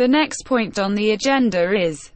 The next point on the agenda is